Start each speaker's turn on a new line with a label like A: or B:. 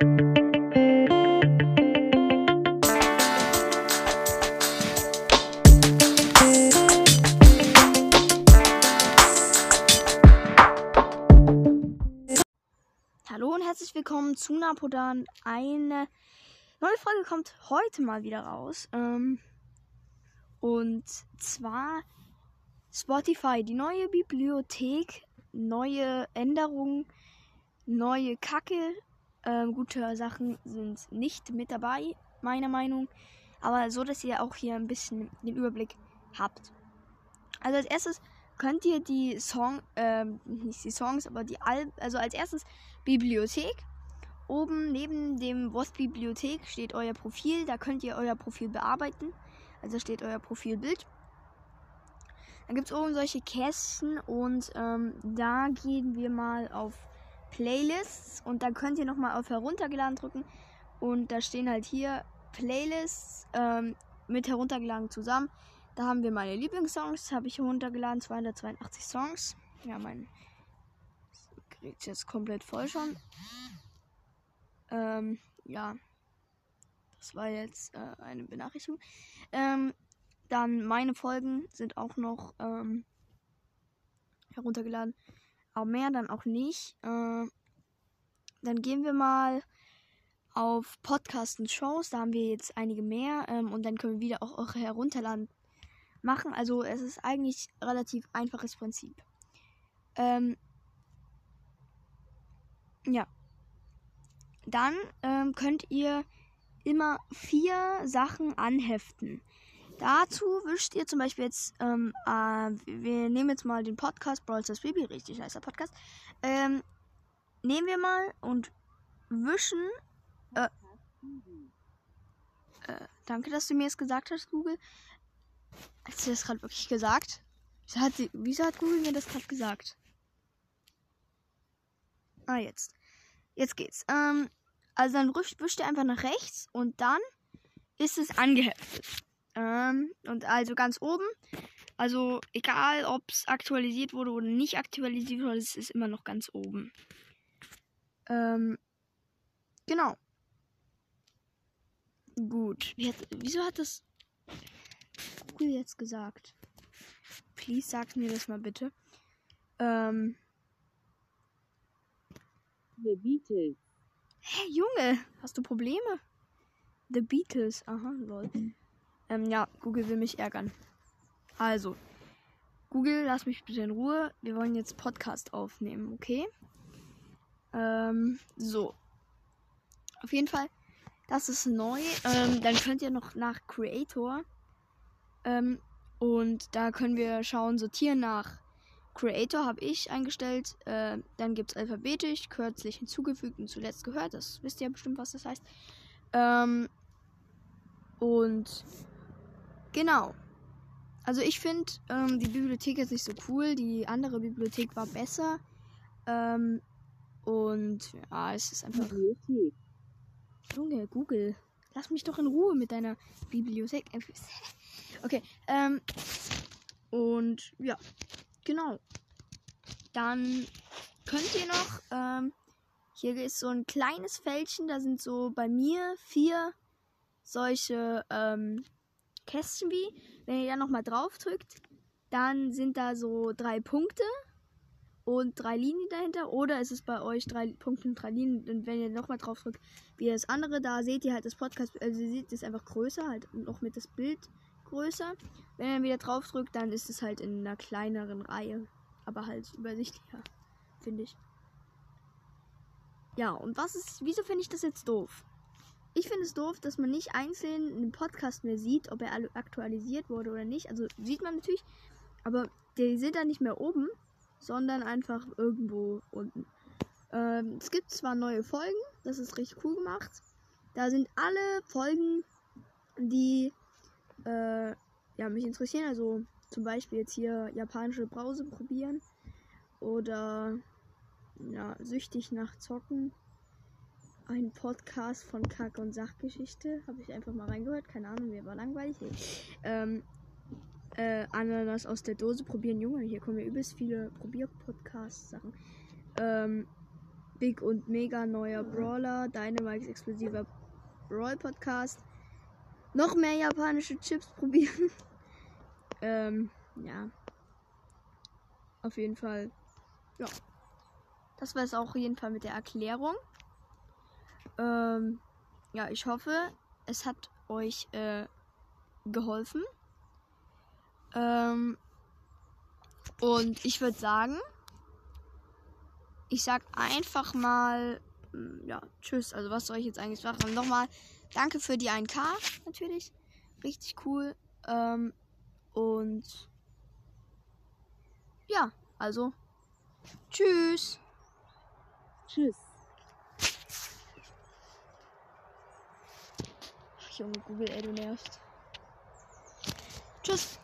A: Hallo und herzlich willkommen zu Napodan. Eine neue Folge kommt heute mal wieder raus. Ähm, und zwar Spotify, die neue Bibliothek, neue Änderungen, neue Kacke. Ähm, gute Sachen sind nicht mit dabei, meiner Meinung. Aber so, dass ihr auch hier ein bisschen den Überblick habt. Also als erstes könnt ihr die Song, ähm, nicht die Songs, aber die Alben, also als erstes Bibliothek. Oben neben dem Wort Bibliothek steht euer Profil, da könnt ihr euer Profil bearbeiten. Also steht euer Profilbild. Dann gibt es oben solche Kästen und ähm, da gehen wir mal auf Playlists und dann könnt ihr nochmal auf Heruntergeladen drücken und da stehen halt hier Playlists ähm, mit heruntergeladen zusammen. Da haben wir meine Lieblingssongs, habe ich heruntergeladen, 282 Songs. Ja, mein Gerät ist jetzt komplett voll schon. Ähm, ja. Das war jetzt äh, eine Benachrichtigung. Ähm, dann meine Folgen sind auch noch ähm, heruntergeladen. Aber mehr dann auch nicht. Äh, dann gehen wir mal auf Podcasts und Shows. Da haben wir jetzt einige mehr. Ähm, und dann können wir wieder auch eure herunterladen machen. Also es ist eigentlich relativ einfaches Prinzip. Ähm, ja. Dann ähm, könnt ihr immer vier Sachen anheften. Dazu wischt ihr zum Beispiel jetzt, ähm, äh, wir nehmen jetzt mal den Podcast Brawl Stars Baby, richtig heißt der Podcast. Ähm, nehmen wir mal und wischen. Äh, äh, danke, dass du mir es gesagt hast, Google. Hast du das gerade wirklich gesagt? Wieso hat, sie, wieso hat Google mir das gerade gesagt? Ah, jetzt. Jetzt geht's. Ähm, also dann wischt, wischt ihr einfach nach rechts und dann ist es angeheftet. Ähm, und also ganz oben. Also egal, ob es aktualisiert wurde oder nicht aktualisiert wurde, es ist immer noch ganz oben. Ähm, genau. Gut. Hat, wieso hat das Google jetzt gesagt? Please sag mir das mal bitte. Ähm.
B: The Beatles.
A: Hä, Junge, hast du Probleme? The Beatles, aha, lol. Ähm, ja, Google will mich ärgern. Also, Google, lass mich bitte in Ruhe. Wir wollen jetzt Podcast aufnehmen, okay? Ähm, so. Auf jeden Fall, das ist neu. Ähm, dann könnt ihr noch nach Creator. Ähm, und da können wir schauen, sortieren nach Creator habe ich eingestellt. Äh, dann gibt es alphabetisch, kürzlich hinzugefügt und zuletzt gehört. Das wisst ihr bestimmt, was das heißt. Ähm, und genau. Also ich finde ähm, die Bibliothek jetzt nicht so cool. Die andere Bibliothek war besser. Ähm, und ja, es ist einfach.
B: Bibliothek.
A: Junge, Google. Lass mich doch in Ruhe mit deiner Bibliothek. Okay. Ähm, und ja, genau. Dann könnt ihr noch. Ähm, hier ist so ein kleines Fältchen. Da sind so bei mir vier solche ähm, Kästchen wie. Wenn ihr da nochmal drauf drückt, dann sind da so drei Punkte und drei Linien dahinter. Oder ist es bei euch drei Punkte und drei Linien. Und wenn ihr nochmal drauf drückt, wie das andere, da seht ihr halt das Podcast. Also ihr seht es einfach größer, halt noch mit das Bild größer. Wenn ihr wieder drauf drückt, dann ist es halt in einer kleineren Reihe. Aber halt übersichtlicher, finde ich. Ja, und was ist. Wieso finde ich das jetzt doof? Ich finde es doof, dass man nicht einzeln einen Podcast mehr sieht, ob er aktualisiert wurde oder nicht. Also sieht man natürlich, aber die sind dann nicht mehr oben, sondern einfach irgendwo unten. Ähm, es gibt zwar neue Folgen, das ist richtig cool gemacht. Da sind alle Folgen, die äh, ja, mich interessieren. Also zum Beispiel jetzt hier japanische Brause probieren oder ja, süchtig nach Zocken. Ein Podcast von Kack- und Sachgeschichte. Habe ich einfach mal reingehört. Keine Ahnung, mir war langweilig. Ähm, äh, Ananas aus der Dose probieren, Junge. Hier kommen ja übelst viele Probier-Podcast-Sachen. Ähm, Big und Mega neuer Brawler, Dynamikes explosiver Brawl Podcast. Noch mehr japanische Chips probieren. ähm, ja. Auf jeden Fall. Ja. Das war es auch auf jeden Fall mit der Erklärung. Ähm, ja, ich hoffe, es hat euch äh, geholfen. Ähm, und ich würde sagen, ich sag einfach mal, mm, ja, tschüss. Also was soll ich jetzt eigentlich machen? Nochmal, danke für die 1K natürlich. Richtig cool. Ähm, und ja, also tschüss.
B: Tschüss.
A: Junge, Google, ey, du nervst. Tschüss.